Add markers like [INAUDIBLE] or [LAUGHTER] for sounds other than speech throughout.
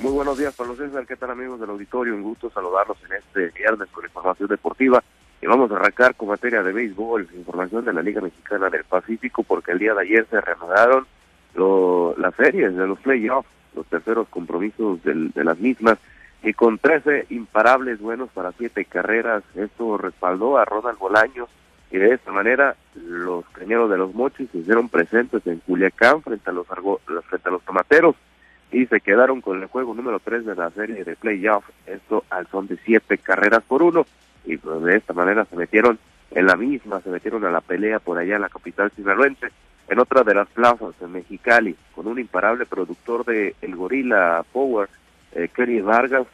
Muy buenos días, Pablo César. ¿Qué tal, amigos del auditorio? Un gusto saludarlos en este viernes con información deportiva. Y vamos a arrancar con materia de béisbol, información de la Liga Mexicana del Pacífico, porque el día de ayer se reanudaron las series de los playoffs, los terceros compromisos de las mismas, y con 13 imparables buenos para siete carreras. Esto respaldó a Ronald Bolaños, y de esta manera los cañeros de los mochis se hicieron presentes en Culiacán frente a los, frente a los tomateros y se quedaron con el juego número 3 de la serie de playoff, esto al son de siete carreras por uno, y pues de esta manera se metieron en la misma, se metieron a la pelea por allá en la capital sinaloense, en otra de las plazas en Mexicali, con un imparable productor de El Gorila Power, eh, Kenny Vargas,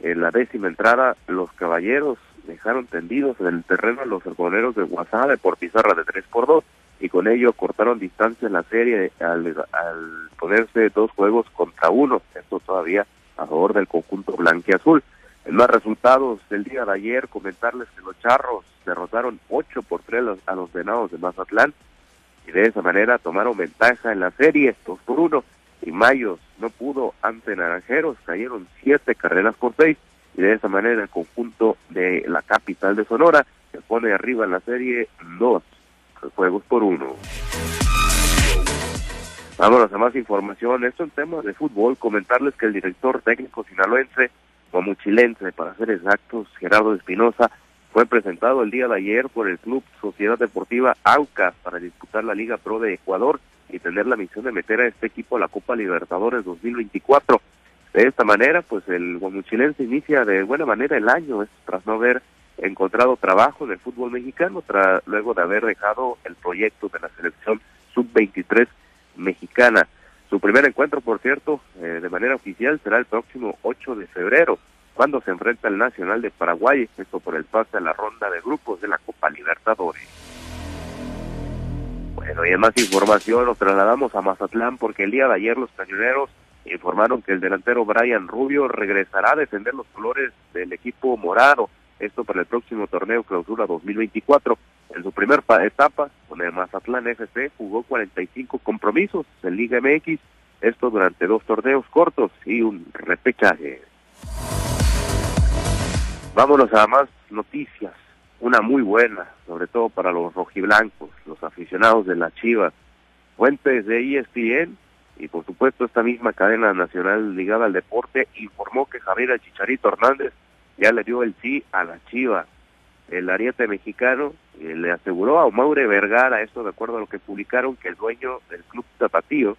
en la décima entrada, los caballeros dejaron tendidos en el terreno a los arboneros de Guasave por pizarra de 3 por 2 y con ello cortaron distancia en la serie al, ponerse dos juegos contra uno, esto todavía a favor del conjunto blanquiazul. En más resultados del día de ayer, comentarles que los charros derrotaron 8 por 3 a los venados de Mazatlán y de esa manera tomaron ventaja en la serie 2 por 1 y Mayos no pudo ante Naranjeros, cayeron 7 carreras por 6 y de esa manera el conjunto de la capital de Sonora se pone arriba en la serie 2 juegos por uno. Vámonos a más información. Esto en temas de fútbol. Comentarles que el director técnico sinaloense, o muchilense para ser exactos, Gerardo Espinosa, fue presentado el día de ayer por el Club Sociedad Deportiva Aucas para disputar la Liga Pro de Ecuador y tener la misión de meter a este equipo a la Copa Libertadores 2024. De esta manera, pues el guamuchilense inicia de buena manera el año, tras no haber encontrado trabajo en el fútbol mexicano tras luego de haber dejado el proyecto de la selección sub-23 mexicana. Su primer encuentro, por cierto, eh, de manera oficial será el próximo 8 de febrero, cuando se enfrenta al Nacional de Paraguay, esto por el pase a la ronda de grupos de la Copa Libertadores. Bueno, y en más información nos trasladamos a Mazatlán porque el día de ayer los cañoneros informaron que el delantero Brian Rubio regresará a defender los colores del equipo morado esto para el próximo torneo clausura 2024. En su primera etapa, con el Mazatlán FC, jugó 45 compromisos en Liga MX, esto durante dos torneos cortos y un repechaje. Vámonos a más noticias, una muy buena, sobre todo para los rojiblancos, los aficionados de la Chivas, fuentes de ESPN y por supuesto esta misma cadena nacional ligada al deporte informó que Javier Chicharito Hernández ya le dio el sí a la Chiva. El ariete mexicano eh, le aseguró a Maure Vergara, esto de acuerdo a lo que publicaron, que el dueño del club Zapatío,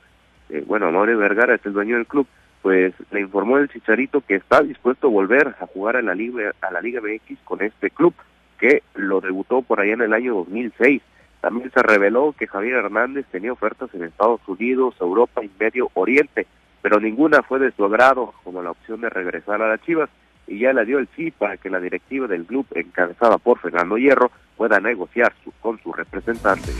eh, bueno, Maure Vergara es el dueño del club, pues le informó el Chicharito que está dispuesto a volver a jugar a la Liga, a la Liga MX con este club, que lo debutó por allá en el año 2006. También se reveló que Javier Hernández tenía ofertas en Estados Unidos, Europa y Medio Oriente, pero ninguna fue de su agrado, como la opción de regresar a las Chivas y ya le dio el sí para que la directiva del club, encabezada por Fernando Hierro, pueda negociar con su representante.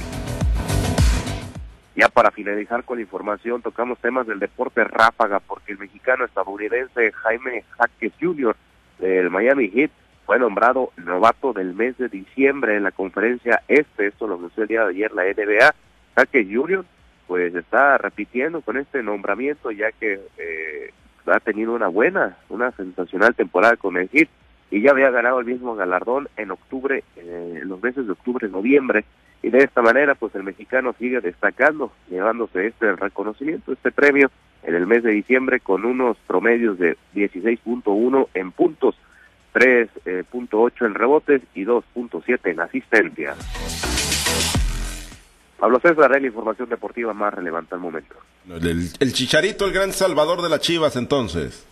Ya para finalizar con la información, tocamos temas del deporte ráfaga, porque el mexicano estadounidense Jaime Jaques Jr. del Miami Heat fue nombrado novato del mes de diciembre en la conferencia este, esto lo anunció el día de ayer la NBA. Jaques Jr. pues está repitiendo con este nombramiento ya que eh, ha tenido una buena, una sensacional temporada con el Hit y ya había ganado el mismo galardón en octubre, eh, en los meses de octubre, noviembre, y de esta manera pues el mexicano sigue destacando, llevándose este reconocimiento, este premio en el mes de diciembre con unos promedios de 16.1 en puntos, 3.8 eh, en rebotes y 2.7 en asistencias. Pablo César, la información deportiva más relevante al momento. El, el, Chicharito, el gran salvador de las Chivas, entonces.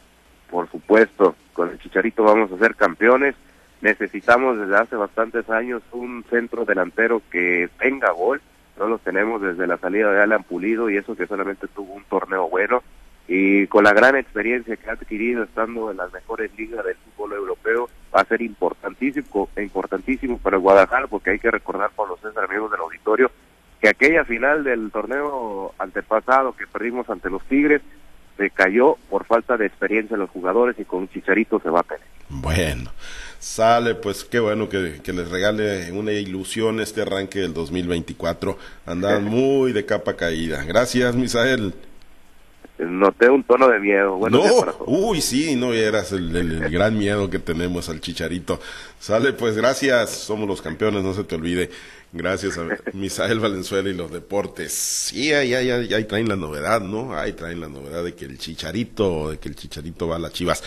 Por supuesto, con el Chicharito vamos a ser campeones. Necesitamos desde hace bastantes años un centro delantero que tenga gol. No lo tenemos desde la salida de Alan Pulido y eso que solamente tuvo un torneo bueno. Y con la gran experiencia que ha adquirido estando en las mejores ligas del fútbol europeo, va a ser importantísimo, importantísimo para el Guadalajara, porque hay que recordar, por los César, amigos del auditorio, que aquella final del torneo antepasado que perdimos ante los Tigres se cayó por falta de experiencia en los jugadores y con un chicharito se va a tener. Bueno, sale, pues qué bueno que, les regale una ilusión este arranque del 2024. Andan [LAUGHS] muy de capa caída. Gracias, Misael. Noté un tono de miedo. Bueno, no, uy, sí, no eras el, el, gran miedo que tenemos al chicharito. Sale, pues gracias, somos los campeones, no se te olvide. Gracias a [LAUGHS] Misael Valenzuela y los deportes. Sí, ahí, ahí, ahí, traen la novedad, ¿no? Ahí traen la novedad de que el chicharito, de que el chicharito va a las chivas.